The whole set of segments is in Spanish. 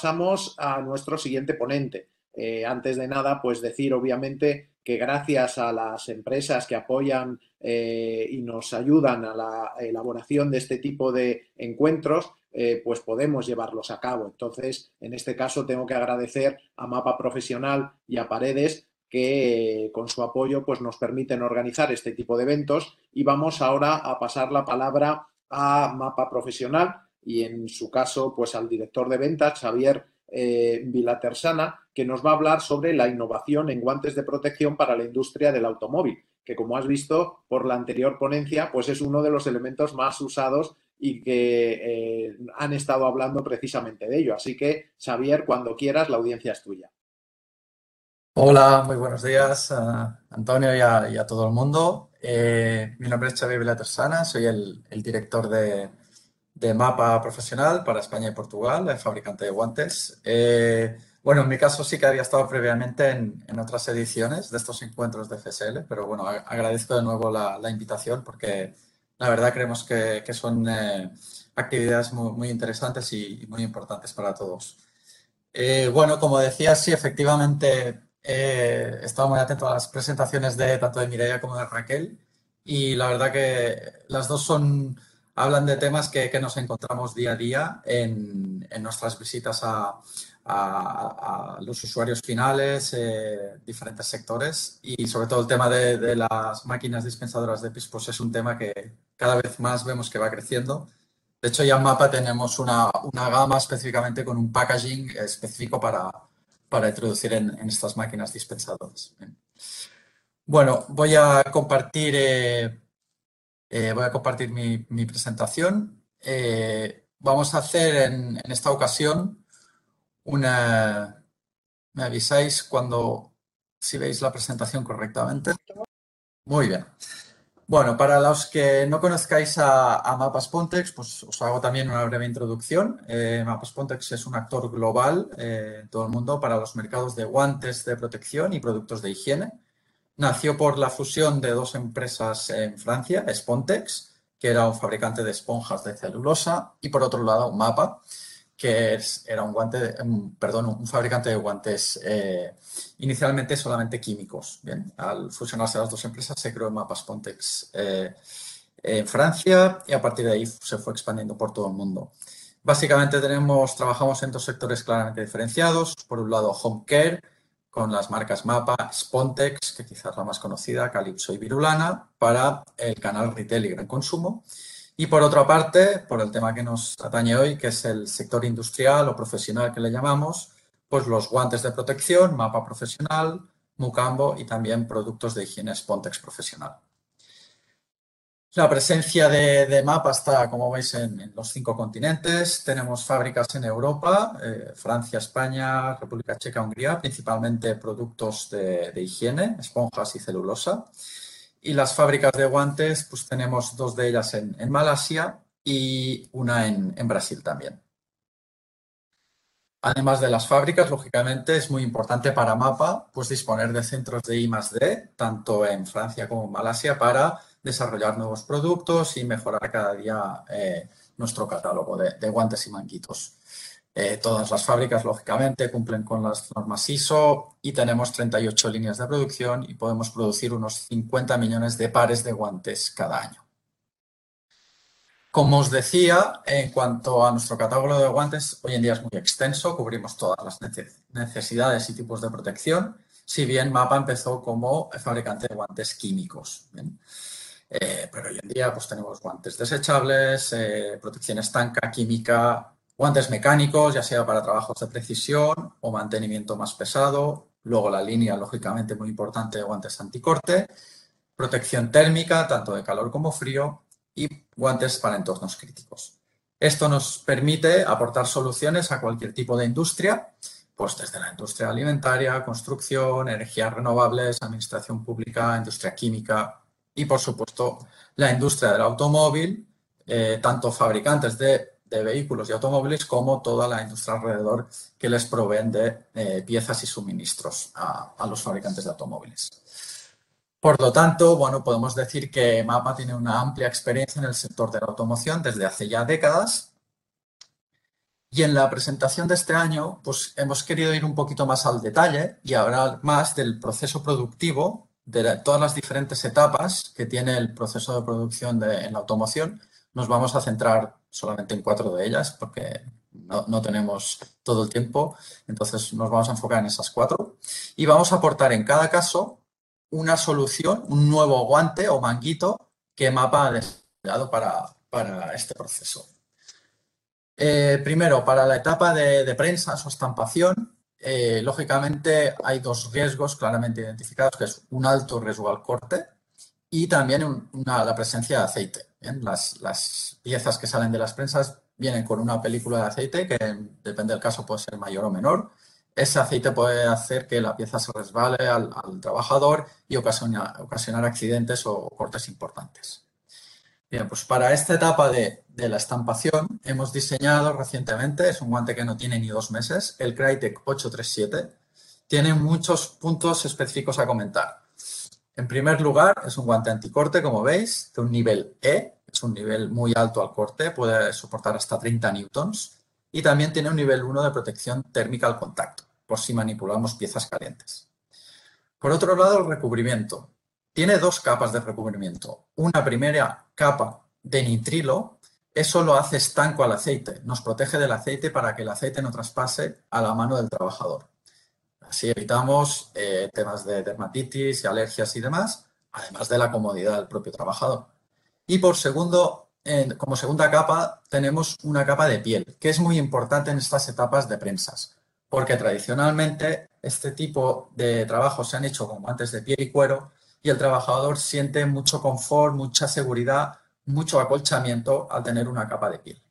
pasamos a nuestro siguiente ponente. Eh, antes de nada, pues decir obviamente que gracias a las empresas que apoyan eh, y nos ayudan a la elaboración de este tipo de encuentros, eh, pues podemos llevarlos a cabo. Entonces, en este caso, tengo que agradecer a Mapa Profesional y a Paredes que con su apoyo pues, nos permiten organizar este tipo de eventos y vamos ahora a pasar la palabra a Mapa Profesional y en su caso pues al director de ventas Xavier eh, Vilatersana que nos va a hablar sobre la innovación en guantes de protección para la industria del automóvil que como has visto por la anterior ponencia pues es uno de los elementos más usados y que eh, han estado hablando precisamente de ello. Así que, Xavier, cuando quieras, la audiencia es tuya. Hola, muy buenos días a Antonio y a, todo el mundo. Eh, mi nombre es Xavier Vilatersana, soy el, director de, Mapa Profesional para España y Portugal, fabricante de guantes. Eh, bueno, en mi caso sí que había estado previamente en, otras ediciones de estos encuentros de FSL, pero bueno, agradezco de nuevo la, invitación porque la verdad creemos que, son eh, actividades muy, interesantes y, muy importantes para todos. bueno, como decía, sí, efectivamente He estado muy atento a las presentaciones de tanto de Mireia como de Raquel y la verdad que las dos son, hablan de temas que, nos encontramos día a día en, nuestras visitas a, los usuarios finales, eh, diferentes sectores y sobre todo el tema de, las máquinas dispensadoras de PIS pues es un tema que cada vez más vemos que va creciendo. De hecho, ya en MAPA tenemos una, una gama específicamente con un packaging específico para, para introducir en, estas máquinas dispensadoras. Bueno, voy a compartir, eh, eh, voy a compartir mi, presentación. Eh, vamos a hacer en, esta ocasión una... Me avisáis cuando, si veis la presentación correctamente. Muy bien. Bueno, para los que no conozcáis a, Mapas Pontex, pues os hago también una breve introducción. Eh, Mapas Pontex es un actor global en todo el mundo para los mercados de guantes de protección y productos de higiene. Nació por la fusión de dos empresas en Francia, Spontex, que era un fabricante de esponjas de celulosa, y por otro lado Mapa, que era un, guante, perdón, un fabricante de guantes eh, inicialmente solamente químicos. Al fusionarse las dos empresas se creó Mapas Pontex eh, en Francia y a partir de ahí se fue expandiendo por todo el mundo. Básicamente tenemos, trabajamos en dos sectores claramente diferenciados. Por un lado, Home Care, con las marcas Mapa, Spontex, que quizás la más conocida, Calypso y Virulana, para el canal retail y gran consumo. Y por otra parte, por el tema que nos atañe hoy, que es el sector industrial o profesional que le llamamos, pues los guantes de protección, mapa profesional, Mucambo y también productos de higiene Spontex profesional. La presencia de, MAPA está, como veis, en, los cinco continentes. Tenemos fábricas en Europa, eh, Francia, España, República Checa, Hungría, principalmente productos de, de higiene, esponjas y celulosa. Y las fábricas de guantes, pues tenemos dos de ellas en, Malasia y una en, Brasil también. Además de las fábricas, lógicamente es muy importante para MAPA pues, disponer de centros de I+D, tanto en Francia como en Malasia, para desarrollar nuevos productos y mejorar cada día eh, nuestro catálogo de guantes y manguitos. Eh, todas las fábricas, lógicamente, cumplen con las normas ISO y tenemos 38 líneas de producción y podemos producir unos 50 millones de pares de guantes cada año. Como os decía, en cuanto a nuestro catálogo de guantes, hoy en día es muy extenso, cubrimos todas las necesidades y tipos de protección, si bien MAPA empezó como fabricante de guantes químicos. Eh, pero hoy en día pues, tenemos guantes desechables, eh, protección estanca, química, Guantes mecánicos, ya sea para trabajos de precisión o mantenimiento más pesado. Luego la línea, lógicamente, muy importante de guantes anticorte. Protección térmica, tanto de calor como frío. Y guantes para entornos críticos. Esto nos permite aportar soluciones a cualquier tipo de industria, pues desde la industria alimentaria, construcción, energías renovables, administración pública, industria química y, por supuesto, la industria del automóvil, eh, tanto fabricantes de vehículos y automóviles como toda la industria alrededor que les proveen de eh, piezas y suministros a, los fabricantes de automóviles. Por lo tanto, bueno, podemos decir que MAPA tiene una amplia experiencia en el sector de la automoción desde hace ya décadas Y en la presentación de este año, pues hemos querido ir un poquito más al detalle y hablar más del proceso productivo, de todas las diferentes etapas que tiene el proceso de producción en la automoción. Nos vamos a centrar solamente en cuatro de ellas porque no, no, tenemos todo el tiempo, entonces nos vamos a enfocar en esas cuatro. Y vamos a aportar en cada caso una solución, un nuevo guante o manguito que Mapa ha desarrollado para, para este proceso. Eh, primero, para la etapa de, de prensa o estampación, eh, lógicamente hay dos riesgos claramente identificados, que es un alto riesgo al corte y también la presencia de aceite. Las, piezas que salen de las prensas vienen con una película de aceite que depende del caso puede ser mayor o menor. Ese aceite puede hacer que la pieza se resbale al, trabajador y ocasionar accidentes o cortes importantes. Bien, pues para esta etapa de, la estampación hemos diseñado recientemente, es un guante que no tiene ni dos meses, el Crytek 837. Tiene muchos puntos específicos a comentar. En primer lugar, es un guante anticorte, como veis, de un nivel E, es un nivel muy alto al corte, puede soportar hasta 30 newtons y también tiene un nivel 1 de protección térmica al contacto, por si manipulamos piezas calientes. Por otro lado, el recubrimiento. Tiene dos capas de recubrimiento. Una primera capa de nitrilo, eso lo hace estanco al aceite, nos protege del aceite para que el aceite no traspase a la mano del trabajador. Así evitamos eh, temas de dermatitis y alergias y demás, además de la comodidad del propio trabajador. Y por segundo, como segunda capa, tenemos una capa de piel, que es muy importante en estas etapas de prensas, porque tradicionalmente este tipo de trabajos se han hecho con guantes de piel y cuero y el trabajador siente mucho confort, mucha seguridad, mucho acolchamiento al tener una capa de piel.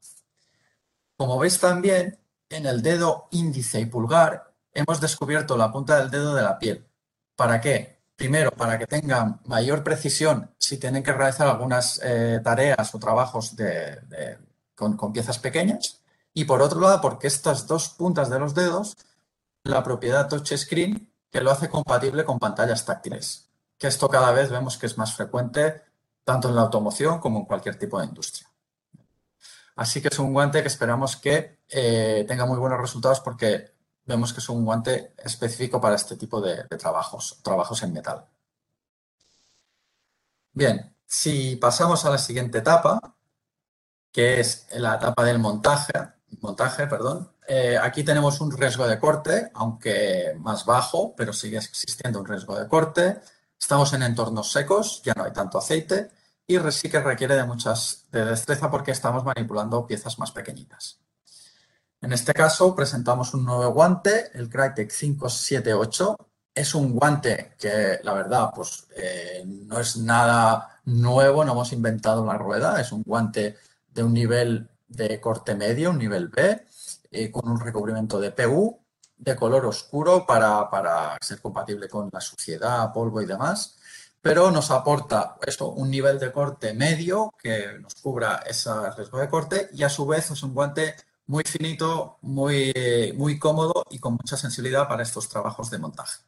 Como veis también, en el dedo índice y pulgar hemos descubierto la punta del dedo de la piel. ¿Para qué? Primero, para que tengan mayor precisión si tienen que realizar algunas eh, tareas o trabajos con, con piezas pequeñas. Y por otro lado, porque estas dos puntas de los dedos, la propiedad touchscreen que lo hace compatible con pantallas táctiles que esto cada vez vemos que es más frecuente tanto en la automoción como en cualquier tipo de industria. Así que es un guante que esperamos que eh, tenga muy buenos resultados porque vemos que es un guante específico para este tipo de, trabajos, trabajos en metal. Bien, si pasamos a la siguiente etapa, que es la etapa del montaje, montaje perdón, eh, aquí tenemos un riesgo de corte, aunque más bajo, pero sigue existiendo un riesgo de corte. Estamos en entornos secos, ya no hay tanto aceite y sí que requiere de muchas de destreza porque estamos manipulando piezas más pequeñitas. En este caso presentamos un nuevo guante, el Crytek 578. Es un guante que la verdad pues, eh, no es nada nuevo, no hemos inventado una rueda, es un guante de un nivel de corte medio, un nivel B, eh, con un recubrimiento de PU de color oscuro para, ser compatible con la suciedad, polvo y demás, pero nos aporta esto, un nivel de corte medio que nos cubra ese riesgo de corte y a su vez es un guante muy finito, muy, muy cómodo y con mucha sensibilidad para estos trabajos de montaje.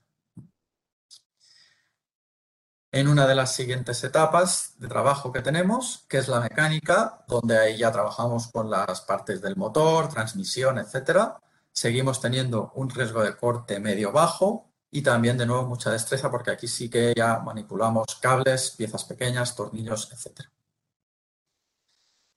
En una de las siguientes etapas de trabajo que tenemos, que es la mecánica, donde ahí ya trabajamos con las partes del motor, transmisión, etcétera, seguimos teniendo un riesgo de corte medio-bajo y también de nuevo mucha destreza porque aquí sí que ya manipulamos cables, piezas pequeñas, tornillos, etc.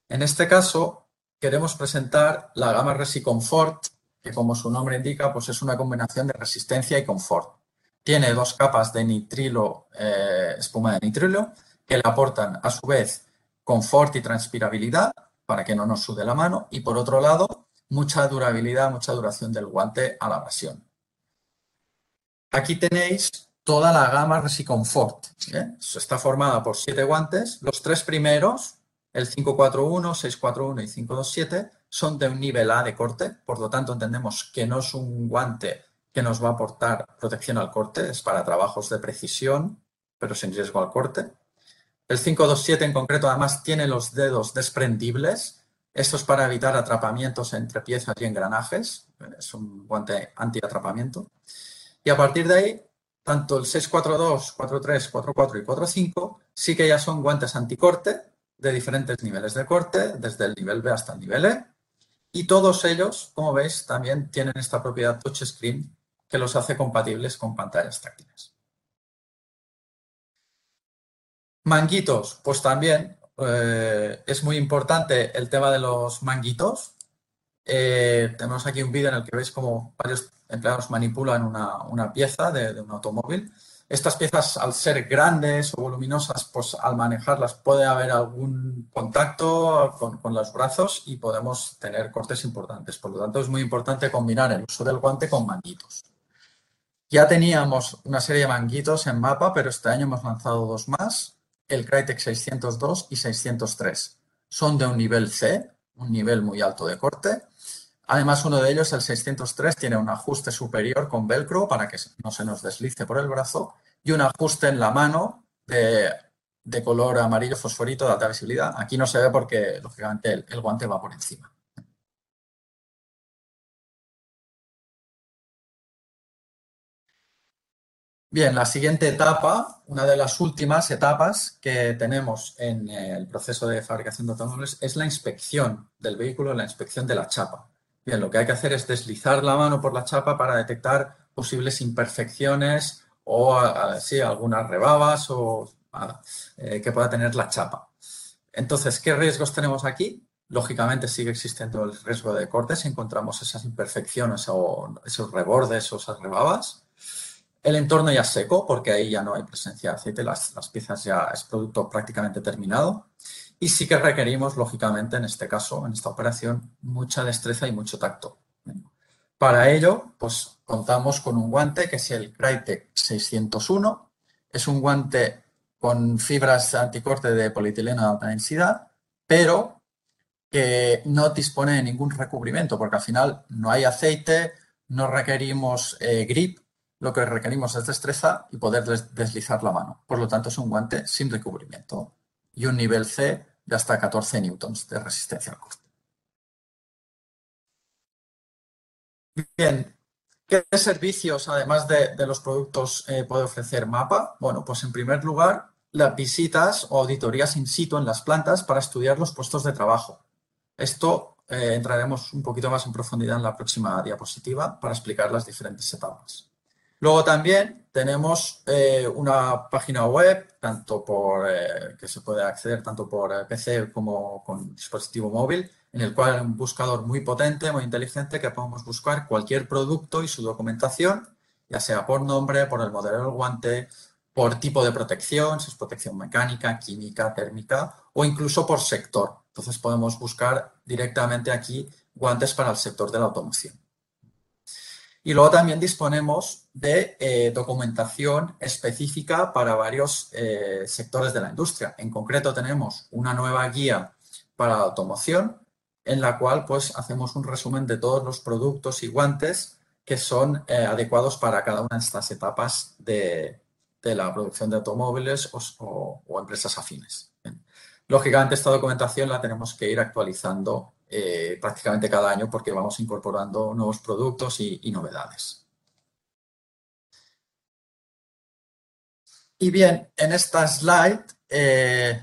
En este caso queremos presentar la gama ResiComfort, que como su nombre indica, pues es una combinación de resistencia y confort. Tiene dos capas de nitrilo, eh, espuma de nitrilo, que le aportan a su vez confort y transpirabilidad para que no nos sude la mano y por otro lado mucha durabilidad, mucha duración del guante a la abrasión. Aquí tenéis toda la gama ResiComfort. ¿eh? Está formada por siete guantes. Los tres primeros, el 541, 641 y 527, son de un nivel A de corte. Por lo tanto, entendemos que no es un guante que nos va a aportar protección al corte. Es para trabajos de precisión, pero sin riesgo al corte. El 527 en concreto, además, tiene los dedos desprendibles esto es para evitar atrapamientos entre piezas y engranajes. Es un guante anti-atrapamiento. Y a partir de ahí, tanto el 642, 43, 44 y 45 sí que ya son guantes anticorte de diferentes niveles de corte, desde el nivel B hasta el nivel E. Y todos ellos, como veis, también tienen esta propiedad touchscreen que los hace compatibles con pantallas táctiles. Manguitos, pues también eh, es muy importante el tema de los manguitos. Eh, tenemos aquí un vídeo en el que veis cómo varios empleados manipulan una, pieza de, un automóvil. Estas piezas, al ser grandes o voluminosas, pues al manejarlas puede haber algún contacto con, con, los brazos y podemos tener cortes importantes. Por lo tanto, es muy importante combinar el uso del guante con manguitos. Ya teníamos una serie de manguitos en mapa, pero este año hemos lanzado dos más, el Crytek 602 y 603. Son de un nivel C, un nivel muy alto de corte. Además, uno de ellos, el 603, tiene un ajuste superior con velcro para que no se nos deslice por el brazo y un ajuste en la mano de, color amarillo fosforito de alta visibilidad. Aquí no se ve porque, lógicamente, el guante va por encima. Bien, la siguiente etapa, una de las últimas etapas que tenemos en el proceso de fabricación de automóviles es la inspección del vehículo, la inspección de la chapa. Bien, lo que hay que hacer es deslizar la mano por la chapa para detectar posibles imperfecciones o sí, algunas rebabas o, eh, que pueda tener la chapa. Entonces, ¿qué riesgos tenemos aquí? Lógicamente sigue existiendo el riesgo de cortes si encontramos esas imperfecciones o esos rebordes o esas rebabas. El entorno ya seco porque ahí ya no hay presencia de aceite, las, piezas ya es producto prácticamente terminado. Y sí que requerimos, lógicamente, en este caso, en esta operación, mucha destreza y mucho tacto. Para ello, pues contamos con un guante que es el Crytek 601. Es un guante con fibras anticorte de polietileno de alta densidad, pero que no dispone de ningún recubrimiento, porque al final no hay aceite, no requerimos eh, grip, lo que requerimos es destreza y poder deslizar la mano. Por lo tanto, es un guante sin recubrimiento y un nivel C de hasta 14 newtons de resistencia al corte. Bien, ¿qué servicios, además de, los productos, eh, puede ofrecer MAPA? Bueno, pues en primer lugar, las visitas o auditorías in situ en las plantas para estudiar los puestos de trabajo. Esto eh, entraremos un poquito más en profundidad en la próxima diapositiva para explicar las diferentes etapas. Luego también tenemos eh, una página web, tanto por eh, que se puede acceder tanto por eh, PC como con dispositivo móvil, en el cual hay un buscador muy potente, muy inteligente, que podemos buscar cualquier producto y su documentación, ya sea por nombre, por el modelo del guante, por tipo de protección, si es protección mecánica, química, térmica o incluso por sector. Entonces podemos buscar directamente aquí guantes para el sector de la automoción. Y luego también disponemos de eh, documentación específica para varios eh, sectores de la industria. En concreto tenemos una nueva guía para la automoción en la cual pues hacemos un resumen de todos los productos y guantes que son eh, adecuados para cada una de estas etapas de, la producción de automóviles o, empresas afines. Lógicamente esta documentación la tenemos que ir actualizando eh, prácticamente cada año porque vamos incorporando nuevos productos y, novedades. Y bien, en esta slide, eh,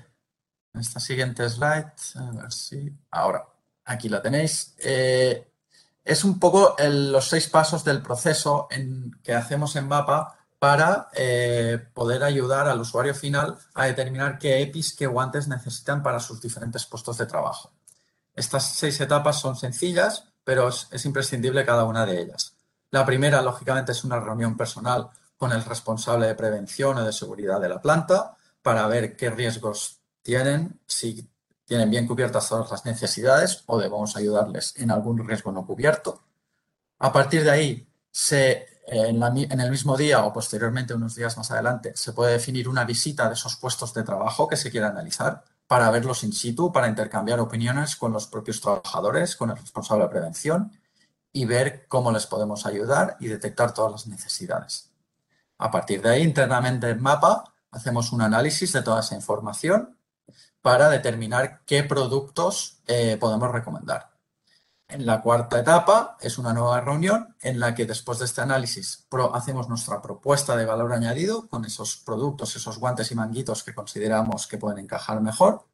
en esta siguiente slide, a ver si, ahora, aquí la tenéis, eh, es un poco los seis pasos del proceso en, que hacemos en MAPA para poder ayudar al usuario final a determinar qué EPIs, qué guantes necesitan para sus diferentes puestos de trabajo. Estas seis etapas son sencillas, pero es, imprescindible cada una de ellas. La primera, lógicamente, es una reunión personal con el responsable de prevención o de seguridad de la planta para ver qué riesgos tienen, si tienen bien cubiertas todas las necesidades o debemos ayudarles en algún riesgo no cubierto. A partir de ahí, en, en, el mismo día o posteriormente, unos días más adelante, se puede definir una visita de esos puestos de trabajo que se quiera analizar para verlos in situ, para intercambiar opiniones con los propios trabajadores, con el responsable de prevención y ver cómo les podemos ayudar y detectar todas las necesidades. A partir de ahí, internamente en MAPA, hacemos un análisis de toda esa información para determinar qué productos eh, podemos recomendar. En la cuarta etapa es una nueva reunión en la que después de este análisis hacemos nuestra propuesta de valor añadido con esos productos, esos guantes y manguitos que consideramos que pueden encajar mejor.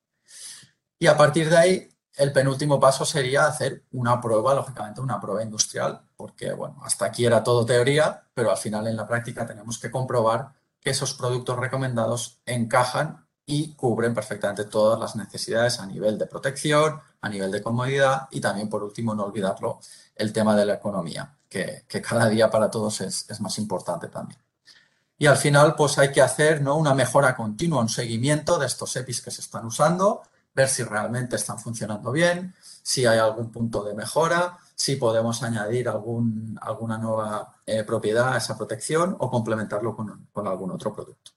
Y a partir de ahí el penúltimo paso sería hacer una prueba, lógicamente una prueba industrial, porque bueno, hasta aquí era todo teoría, pero al final en la práctica tenemos que comprobar que esos productos recomendados encajan y cubren perfectamente todas las necesidades a nivel de protección, a nivel de comodidad y también, por último, no olvidarlo, el tema de la economía, que, cada día para todos es, más importante también. Y al final, pues hay que hacer ¿no? una mejora continua, un seguimiento de estos EPIs que se están usando, ver si realmente están funcionando bien, si hay algún punto de mejora, si podemos añadir algún, alguna nueva eh, propiedad a esa protección o complementarlo con, algún otro producto.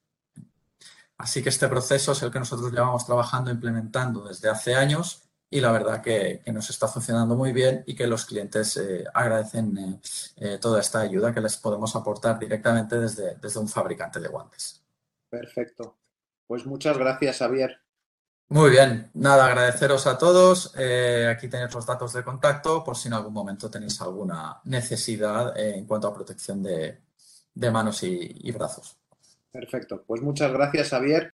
Así que este proceso es el que nosotros llevamos trabajando, implementando desde hace años y la verdad que, que nos está funcionando muy bien y que los clientes eh, agradecen eh, eh toda esta ayuda que les podemos aportar directamente desde, desde un fabricante de guantes. Perfecto. Pues muchas gracias, Javier. Muy bien, nada, agradeceros a todos. Eh, aquí tenéis los datos de contacto por si en algún momento tenéis alguna necesidad en cuanto a protección de, de manos y, y, brazos. Perfecto, pues muchas gracias Javier